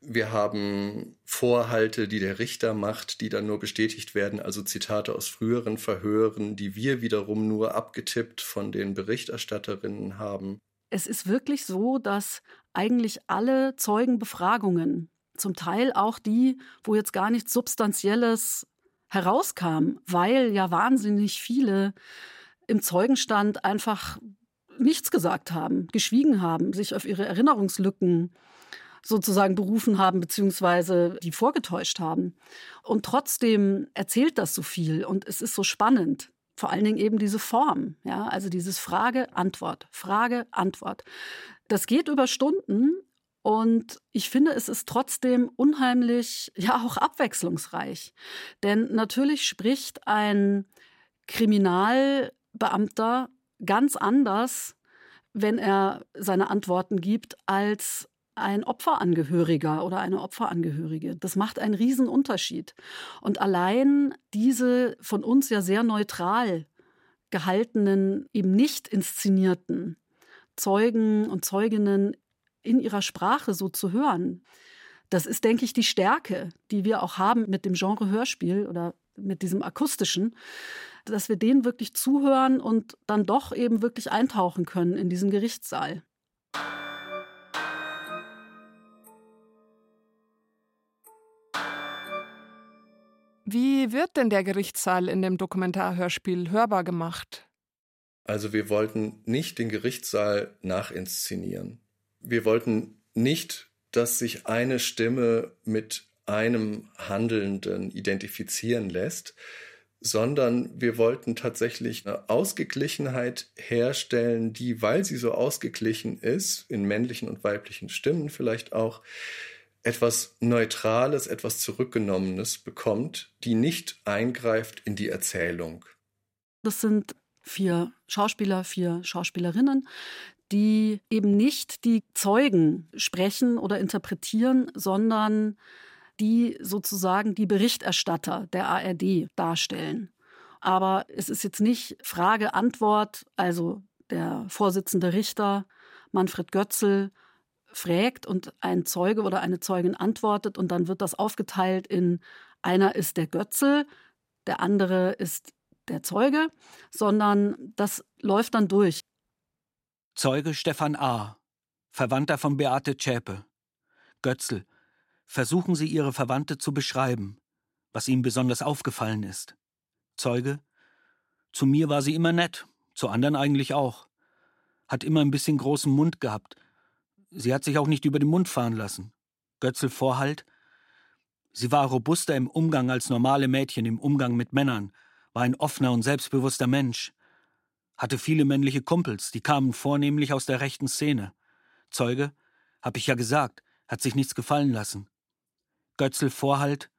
Wir haben Vorhalte, die der Richter macht, die dann nur bestätigt werden, also Zitate aus früheren Verhören, die wir wiederum nur abgetippt von den Berichterstatterinnen haben. Es ist wirklich so, dass eigentlich alle Zeugenbefragungen zum Teil auch die, wo jetzt gar nichts Substanzielles herauskam, weil ja wahnsinnig viele im Zeugenstand einfach nichts gesagt haben, geschwiegen haben, sich auf ihre Erinnerungslücken sozusagen berufen haben, beziehungsweise die vorgetäuscht haben. Und trotzdem erzählt das so viel und es ist so spannend. Vor allen Dingen eben diese Form, ja, also dieses Frage, Antwort, Frage, Antwort. Das geht über Stunden und ich finde, es ist trotzdem unheimlich, ja auch abwechslungsreich. Denn natürlich spricht ein Kriminalbeamter ganz anders, wenn er seine Antworten gibt, als ein Opferangehöriger oder eine Opferangehörige. Das macht einen Riesenunterschied. Und allein diese von uns ja sehr neutral gehaltenen, eben nicht inszenierten Zeugen und Zeuginnen in ihrer Sprache so zu hören. Das ist, denke ich, die Stärke, die wir auch haben mit dem Genre Hörspiel oder mit diesem akustischen, dass wir denen wirklich zuhören und dann doch eben wirklich eintauchen können in diesen Gerichtssaal. Wie wird denn der Gerichtssaal in dem Dokumentarhörspiel hörbar gemacht? Also wir wollten nicht den Gerichtssaal nachinszenieren. Wir wollten nicht, dass sich eine Stimme mit einem Handelnden identifizieren lässt, sondern wir wollten tatsächlich eine Ausgeglichenheit herstellen, die, weil sie so ausgeglichen ist, in männlichen und weiblichen Stimmen vielleicht auch, etwas Neutrales, etwas Zurückgenommenes bekommt, die nicht eingreift in die Erzählung. Das sind vier Schauspieler, vier Schauspielerinnen, die eben nicht die Zeugen sprechen oder interpretieren, sondern die sozusagen die Berichterstatter der ARD darstellen. Aber es ist jetzt nicht Frage, Antwort, also der Vorsitzende Richter Manfred Götzl fragt und ein Zeuge oder eine Zeugin antwortet und dann wird das aufgeteilt in einer ist der Götzl, der andere ist der Zeuge, sondern das läuft dann durch. Zeuge Stefan A., Verwandter von Beate Zschäpe. Götzl, versuchen Sie Ihre Verwandte zu beschreiben, was Ihnen besonders aufgefallen ist. Zeuge, zu mir war sie immer nett, zu anderen eigentlich auch. Hat immer ein bisschen großen Mund gehabt. Sie hat sich auch nicht über den Mund fahren lassen. Götzl Vorhalt, sie war robuster im Umgang als normale Mädchen im Umgang mit Männern, war ein offener und selbstbewusster Mensch, hatte viele männliche Kumpels, die kamen vornehmlich aus der rechten Szene. Zeuge, hab ich ja gesagt, hat sich nichts gefallen lassen. Götzl Vorhalt,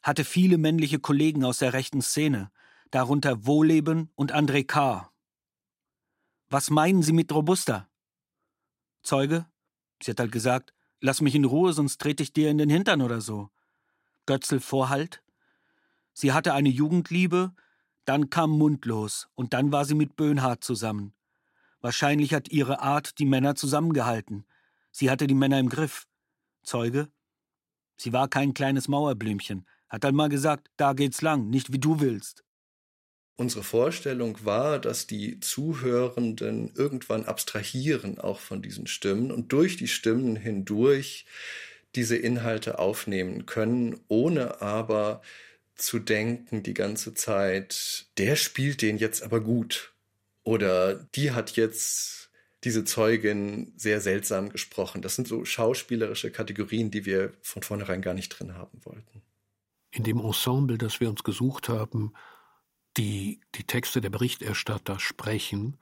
hatte viele männliche Kollegen aus der rechten Szene, darunter Wohleben und André K. Was meinen Sie mit robuster? Zeuge, sie hat halt gesagt, lass mich in Ruhe, sonst trete ich dir in den Hintern oder so. Götzl Vorhalt, Sie hatte eine Jugendliebe, dann kam Mundlos und dann war sie mit Böhnhardt zusammen. Wahrscheinlich hat ihre Art die Männer zusammengehalten. Sie hatte die Männer im Griff. Zeuge? Sie war kein kleines Mauerblümchen, hat dann mal gesagt, da geht's lang, nicht wie du willst. Unsere Vorstellung war, dass die Zuhörenden irgendwann abstrahieren auch von diesen Stimmen und durch die Stimmen hindurch diese Inhalte aufnehmen können, ohne aber zu denken die ganze Zeit, der spielt den jetzt aber gut. Oder die hat jetzt diese Zeugin sehr seltsam gesprochen. Das sind so schauspielerische Kategorien, die wir von vornherein gar nicht drin haben wollten. In dem Ensemble, das wir uns gesucht haben, die die Texte der Berichterstatter sprechen,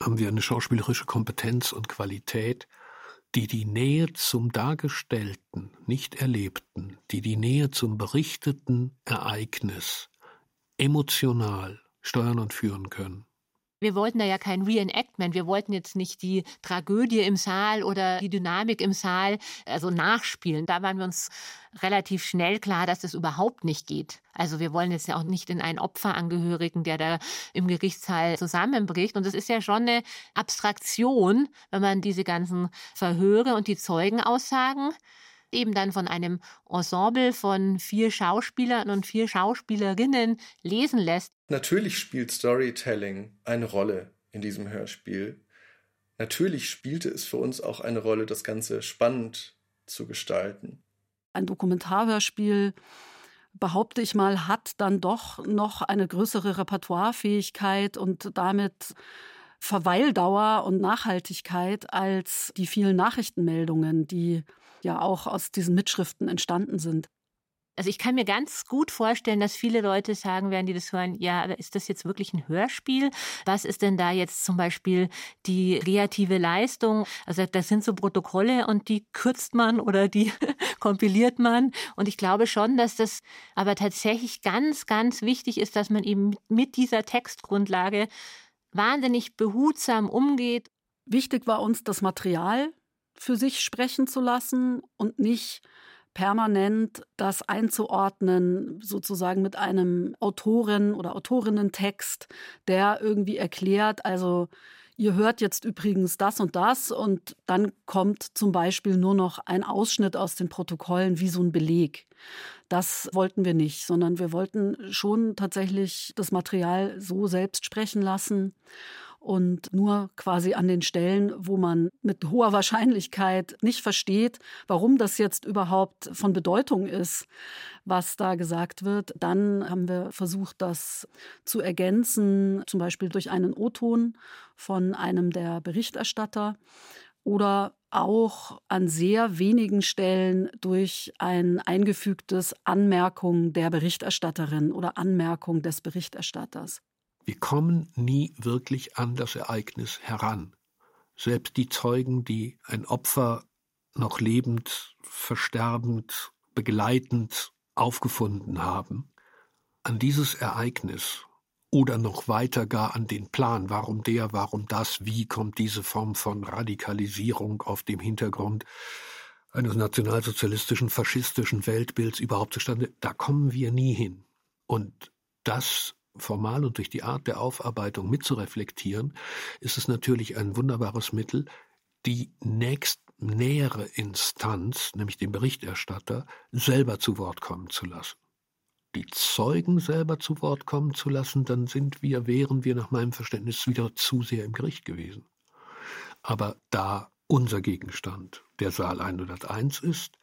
haben wir eine schauspielerische Kompetenz und Qualität, die die Nähe zum Dargestellten, nicht Erlebten, die die Nähe zum berichteten Ereignis emotional steuern und führen können. Wir wollten da ja kein Reenactment. Wir wollten jetzt nicht die Tragödie im Saal oder die Dynamik im Saal also nachspielen. Da waren wir uns relativ schnell klar, dass das überhaupt nicht geht. Also wir wollen jetzt ja auch nicht in einen Opferangehörigen, der da im Gerichtssaal zusammenbricht. Und es ist ja schon eine Abstraktion, wenn man diese ganzen Verhöre und die Zeugenaussagen eben dann von einem Ensemble von vier Schauspielern und vier Schauspielerinnen lesen lässt. Natürlich spielt Storytelling eine Rolle in diesem Hörspiel. Natürlich spielte es für uns auch eine Rolle, das Ganze spannend zu gestalten. Ein Dokumentarhörspiel behaupte ich mal, hat dann doch noch eine größere Repertoirefähigkeit und damit Verweildauer und Nachhaltigkeit als die vielen Nachrichtenmeldungen, die ja auch aus diesen Mitschriften entstanden sind. Also ich kann mir ganz gut vorstellen, dass viele Leute sagen werden, die das hören, ja, ist das jetzt wirklich ein Hörspiel? Was ist denn da jetzt zum Beispiel die kreative Leistung? Also das sind so Protokolle und die kürzt man oder die kompiliert man. Und ich glaube schon, dass das aber tatsächlich ganz, ganz wichtig ist, dass man eben mit dieser Textgrundlage wahnsinnig behutsam umgeht. Wichtig war uns das Material für sich sprechen zu lassen und nicht permanent das einzuordnen, sozusagen mit einem Autoren- oder Autorinnen-Text, der irgendwie erklärt, also ihr hört jetzt übrigens das und das und dann kommt zum Beispiel nur noch ein Ausschnitt aus den Protokollen wie so ein Beleg. Das wollten wir nicht, sondern wir wollten schon tatsächlich das Material so selbst sprechen lassen und nur quasi an den Stellen, wo man mit hoher Wahrscheinlichkeit nicht versteht, warum das jetzt überhaupt von Bedeutung ist, was da gesagt wird, dann haben wir versucht, das zu ergänzen, zum Beispiel durch einen O-Ton von einem der Berichterstatter oder auch an sehr wenigen Stellen durch ein eingefügtes Anmerkung der Berichterstatterin oder Anmerkung des Berichterstatters. Wir kommen nie wirklich an das Ereignis heran. Selbst die Zeugen, die ein Opfer noch lebend, versterbend, begleitend aufgefunden haben, an dieses Ereignis oder noch weiter gar an den Plan, warum der, warum das, wie kommt diese Form von Radikalisierung auf dem Hintergrund eines nationalsozialistischen, faschistischen Weltbilds überhaupt zustande, da kommen wir nie hin. Und das formal und durch die Art der Aufarbeitung mitzureflektieren, ist es natürlich ein wunderbares Mittel, die nächst nähere Instanz, nämlich den Berichterstatter, selber zu Wort kommen zu lassen. Die Zeugen selber zu Wort kommen zu lassen, dann sind wir, wären wir nach meinem Verständnis wieder zu sehr im Gericht gewesen. Aber da unser Gegenstand der Saal 101 ist,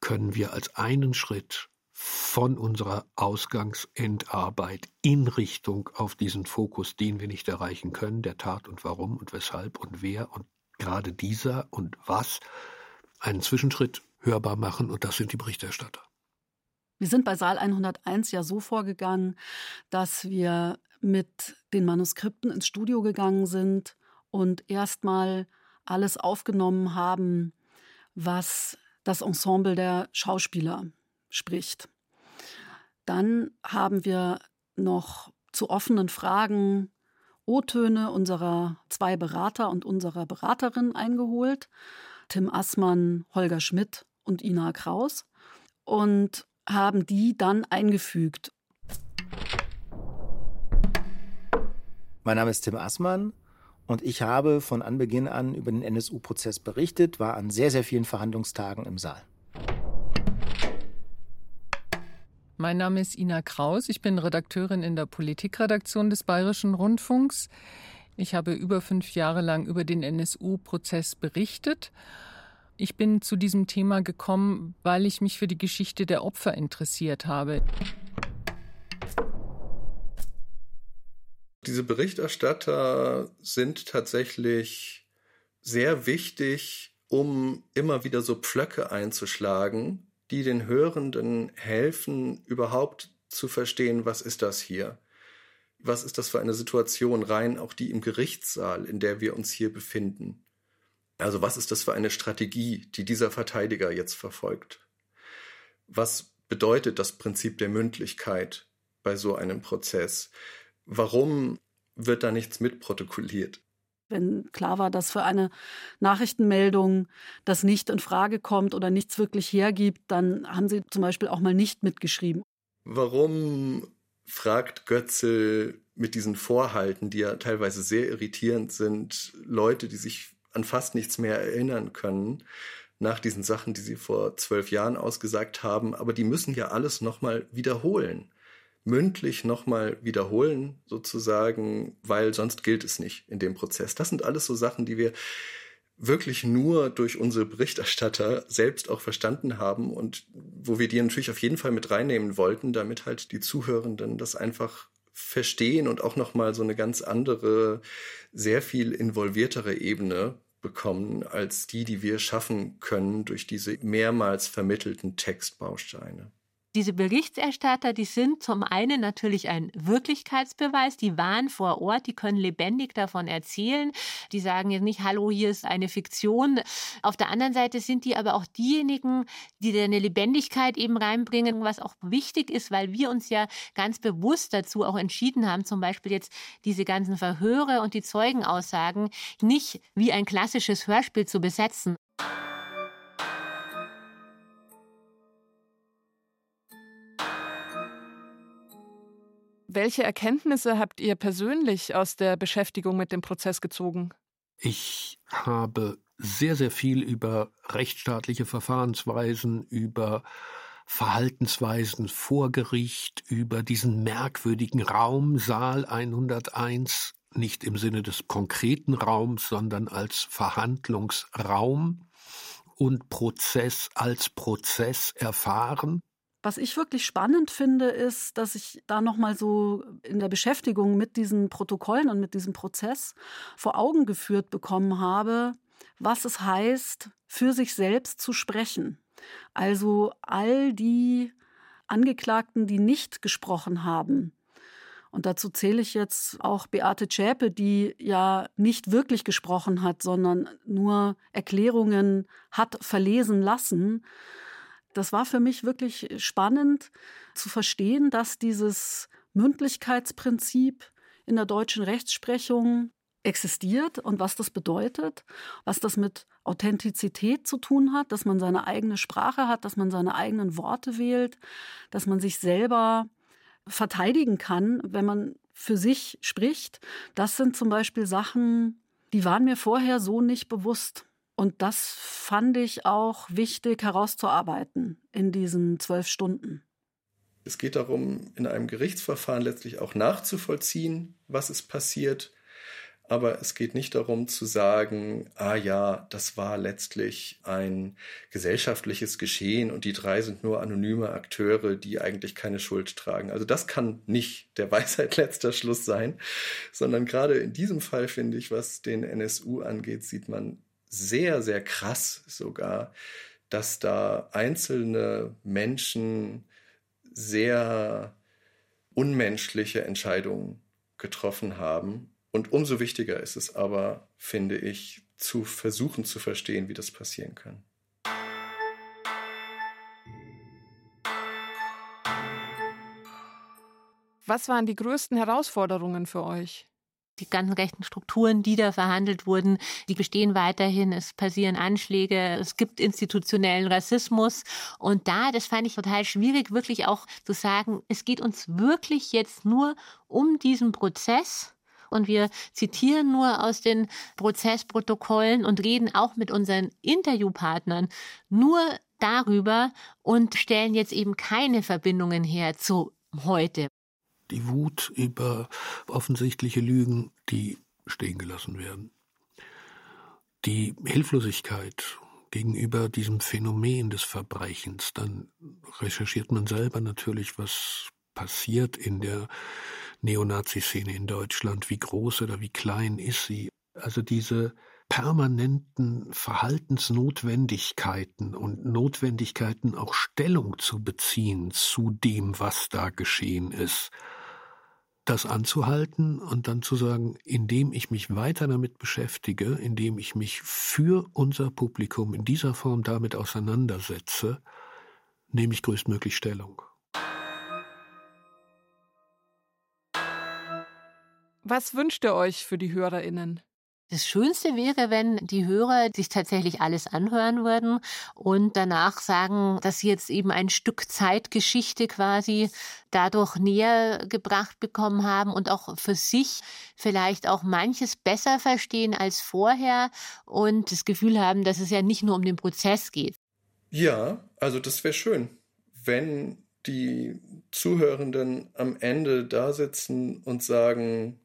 können wir als einen Schritt von unserer Ausgangsendarbeit in Richtung auf diesen Fokus, den wir nicht erreichen können, der Tat und warum und weshalb und wer und gerade dieser und was, einen Zwischenschritt hörbar machen und das sind die Berichterstatter. Wir sind bei Saal 101 ja so vorgegangen, dass wir mit den Manuskripten ins Studio gegangen sind und erstmal alles aufgenommen haben, was das Ensemble der Schauspieler spricht. Dann haben wir noch zu offenen Fragen O-Töne unserer zwei Berater und unserer Beraterin eingeholt. Tim Assmann, Holger Schmidt und Ina Kraus. Und haben die dann eingefügt. Mein Name ist Tim Assmann und ich habe von Anbeginn an über den NSU-Prozess berichtet, war an sehr, sehr vielen Verhandlungstagen im Saal. Mein Name ist Ina Kraus. Ich bin Redakteurin in der Politikredaktion des Bayerischen Rundfunks. Ich habe über fünf Jahre lang über den NSU-Prozess berichtet. Ich bin zu diesem Thema gekommen, weil ich mich für die Geschichte der Opfer interessiert habe. Diese Berichterstatter sind tatsächlich sehr wichtig, um immer wieder so Pflöcke einzuschlagen, die den Hörenden helfen, überhaupt zu verstehen, was ist das hier? Was ist das für eine Situation, rein auch die im Gerichtssaal, in der wir uns hier befinden? Also was ist das für eine Strategie, die dieser Verteidiger jetzt verfolgt? Was bedeutet das Prinzip der Mündlichkeit bei so einem Prozess? Warum wird da nichts mitprotokolliert? Wenn klar war, dass für eine Nachrichtenmeldung das nicht in Frage kommt oder nichts wirklich hergibt, dann haben sie zum Beispiel auch mal nicht mitgeschrieben. Warum fragt Götzel mit diesen Vorhalten, die ja teilweise sehr irritierend sind, Leute, die sich an fast nichts mehr erinnern können, nach diesen Sachen, die sie vor zwölf Jahren ausgesagt haben, aber die müssen ja alles nochmal wiederholen mündlich nochmal wiederholen, sozusagen, weil sonst gilt es nicht in dem Prozess. Das sind alles so Sachen, die wir wirklich nur durch unsere Berichterstatter selbst auch verstanden haben und wo wir die natürlich auf jeden Fall mit reinnehmen wollten, damit halt die Zuhörenden das einfach verstehen und auch nochmal so eine ganz andere, sehr viel involviertere Ebene bekommen als die, die wir schaffen können durch diese mehrmals vermittelten Textbausteine. Diese Berichterstatter, die sind zum einen natürlich ein Wirklichkeitsbeweis, die waren vor Ort, die können lebendig davon erzählen. Die sagen jetzt nicht, hallo, hier ist eine Fiktion. Auf der anderen Seite sind die aber auch diejenigen, die eine Lebendigkeit eben reinbringen, was auch wichtig ist, weil wir uns ja ganz bewusst dazu auch entschieden haben, zum Beispiel jetzt diese ganzen Verhöre und die Zeugenaussagen nicht wie ein klassisches Hörspiel zu besetzen. Welche Erkenntnisse habt ihr persönlich aus der Beschäftigung mit dem Prozess gezogen? Ich habe sehr, sehr viel über rechtsstaatliche Verfahrensweisen, über Verhaltensweisen vor Gericht, über diesen merkwürdigen Raum Saal 101, nicht im Sinne des konkreten Raums, sondern als Verhandlungsraum und Prozess als Prozess erfahren. Was ich wirklich spannend finde, ist, dass ich da nochmal so in der Beschäftigung mit diesen Protokollen und mit diesem Prozess vor Augen geführt bekommen habe, was es heißt, für sich selbst zu sprechen. Also all die Angeklagten, die nicht gesprochen haben. Und dazu zähle ich jetzt auch Beate Zschäpe, die ja nicht wirklich gesprochen hat, sondern nur Erklärungen hat verlesen lassen das war für mich wirklich spannend zu verstehen, dass dieses Mündlichkeitsprinzip in der deutschen Rechtsprechung existiert und was das bedeutet, was das mit Authentizität zu tun hat, dass man seine eigene Sprache hat, dass man seine eigenen Worte wählt, dass man sich selber verteidigen kann, wenn man für sich spricht. Das sind zum Beispiel Sachen, die waren mir vorher so nicht bewusst. Und das fand ich auch wichtig herauszuarbeiten in diesen zwölf Stunden. Es geht darum, in einem Gerichtsverfahren letztlich auch nachzuvollziehen, was ist passiert. Aber es geht nicht darum zu sagen, ah ja, das war letztlich ein gesellschaftliches Geschehen und die drei sind nur anonyme Akteure, die eigentlich keine Schuld tragen. Also das kann nicht der Weisheit letzter Schluss sein, sondern gerade in diesem Fall finde ich, was den NSU angeht, sieht man sehr, sehr krass sogar, dass da einzelne Menschen sehr unmenschliche Entscheidungen getroffen haben. Und umso wichtiger ist es aber, finde ich, zu versuchen zu verstehen, wie das passieren kann. Was waren die größten Herausforderungen für euch? Die ganzen rechten Strukturen, die da verhandelt wurden, die bestehen weiterhin. Es passieren Anschläge, es gibt institutionellen Rassismus. Und da, das fand ich total schwierig, wirklich auch zu sagen, es geht uns wirklich jetzt nur um diesen Prozess. Und wir zitieren nur aus den Prozessprotokollen und reden auch mit unseren Interviewpartnern nur darüber und stellen jetzt eben keine Verbindungen her zu heute die Wut über offensichtliche Lügen, die stehen gelassen werden. Die Hilflosigkeit gegenüber diesem Phänomen des Verbrechens, dann recherchiert man selber natürlich, was passiert in der Neonazi-Szene in Deutschland, wie groß oder wie klein ist sie. Also diese permanenten Verhaltensnotwendigkeiten und Notwendigkeiten auch Stellung zu beziehen zu dem, was da geschehen ist, das anzuhalten und dann zu sagen, indem ich mich weiter damit beschäftige, indem ich mich für unser Publikum in dieser Form damit auseinandersetze, nehme ich größtmöglich Stellung. Was wünscht ihr euch für die Hörerinnen? Das Schönste wäre, wenn die Hörer sich tatsächlich alles anhören würden und danach sagen, dass sie jetzt eben ein Stück Zeitgeschichte quasi dadurch näher gebracht bekommen haben und auch für sich vielleicht auch manches besser verstehen als vorher und das Gefühl haben, dass es ja nicht nur um den Prozess geht. Ja, also das wäre schön, wenn die Zuhörenden am Ende da sitzen und sagen,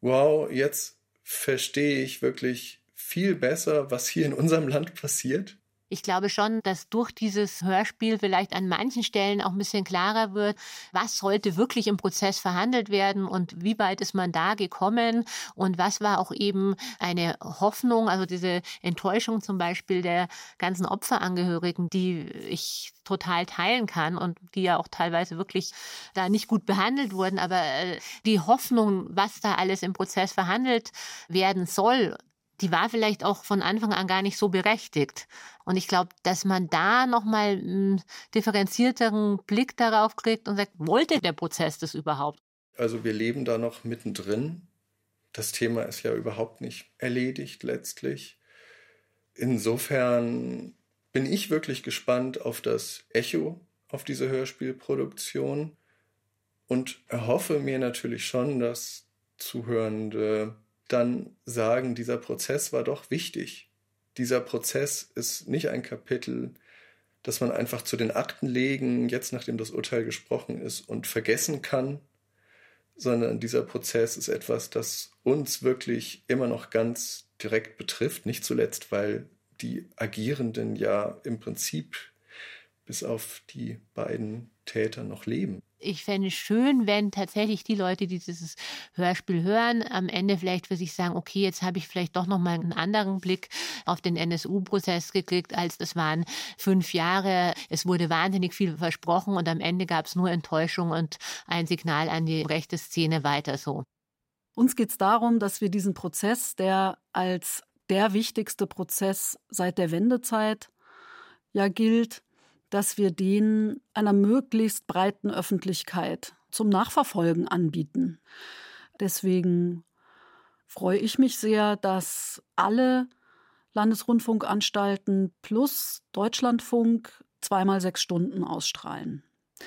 wow, jetzt verstehe ich wirklich viel besser, was hier in unserem Land passiert. Ich glaube schon, dass durch dieses Hörspiel vielleicht an manchen Stellen auch ein bisschen klarer wird, was sollte wirklich im Prozess verhandelt werden und wie weit ist man da gekommen und was war auch eben eine Hoffnung, also diese Enttäuschung zum Beispiel der ganzen Opferangehörigen, die ich total teilen kann und die ja auch teilweise wirklich da nicht gut behandelt wurden. Aber äh, die Hoffnung, was da alles im Prozess verhandelt werden soll, die war vielleicht auch von Anfang an gar nicht so berechtigt. Und ich glaube, dass man da nochmal einen differenzierteren Blick darauf kriegt und sagt, wollte der Prozess das überhaupt? Also wir leben da noch mittendrin. Das Thema ist ja überhaupt nicht erledigt letztlich. Insofern bin ich wirklich gespannt auf das Echo auf diese Hörspielproduktion und erhoffe mir natürlich schon, dass Zuhörende dann sagen, dieser Prozess war doch wichtig. Dieser Prozess ist nicht ein Kapitel, das man einfach zu den Akten legen, jetzt nachdem das Urteil gesprochen ist, und vergessen kann, sondern dieser Prozess ist etwas, das uns wirklich immer noch ganz direkt betrifft, nicht zuletzt, weil die Agierenden ja im Prinzip bis auf die beiden Täter noch leben ich fände es schön, wenn tatsächlich die Leute, die dieses Hörspiel hören, am Ende vielleicht für sich sagen, okay, jetzt habe ich vielleicht doch noch mal einen anderen Blick auf den NSU-Prozess gekriegt, als das waren fünf Jahre. Es wurde wahnsinnig viel versprochen und am Ende gab es nur Enttäuschung und ein Signal an die rechte Szene weiter so. Uns geht es darum, dass wir diesen Prozess, der als der wichtigste Prozess seit der Wendezeit ja gilt, dass wir den einer möglichst breiten Öffentlichkeit zum Nachverfolgen anbieten. Deswegen freue ich mich sehr, dass alle Landesrundfunkanstalten plus Deutschlandfunk zweimal sechs Stunden ausstrahlen.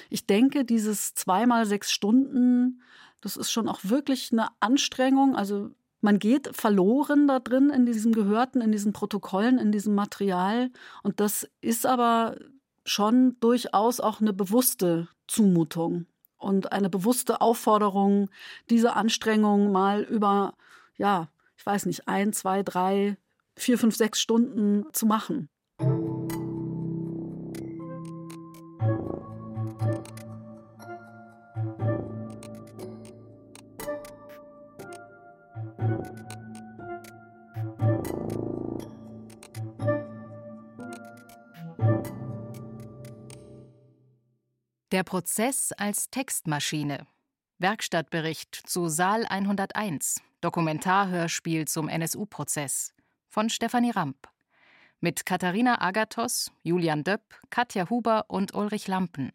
Ich denke, dieses zweimal sechs Stunden, das ist schon auch wirklich eine Anstrengung. Also man geht verloren da drin in diesem Gehörten, in diesen Protokollen, in diesem Material. Und das ist aber schon durchaus auch eine bewusste Zumutung und eine bewusste Aufforderung, diese Anstrengung mal über, ja, ich weiß nicht, ein, zwei, drei, vier, fünf, sechs Stunden zu machen. Der Prozess als Textmaschine. Werkstattbericht zu Saal 101. Dokumentarhörspiel zum NSU-Prozess. Von Stefanie Ramp. Mit Katharina Agathos, Julian Döpp, Katja Huber und Ulrich Lampen.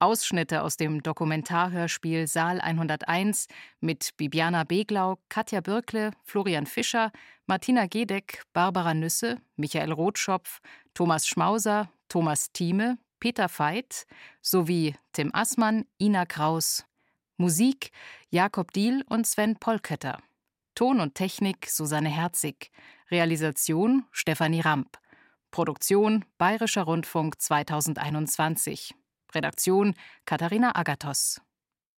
Ausschnitte aus dem Dokumentarhörspiel Saal 101 mit Bibiana Beglau, Katja Birkle, Florian Fischer, Martina Gedeck, Barbara Nüsse, Michael Rotschopf, Thomas Schmauser, Thomas Thieme, Peter Veit sowie Tim Assmann, Ina Kraus. Musik Jakob Diehl und Sven Polkötter. Ton und Technik Susanne Herzig. Realisation Stefanie Ramp. Produktion Bayerischer Rundfunk 2021. Redaktion Katharina Agathos.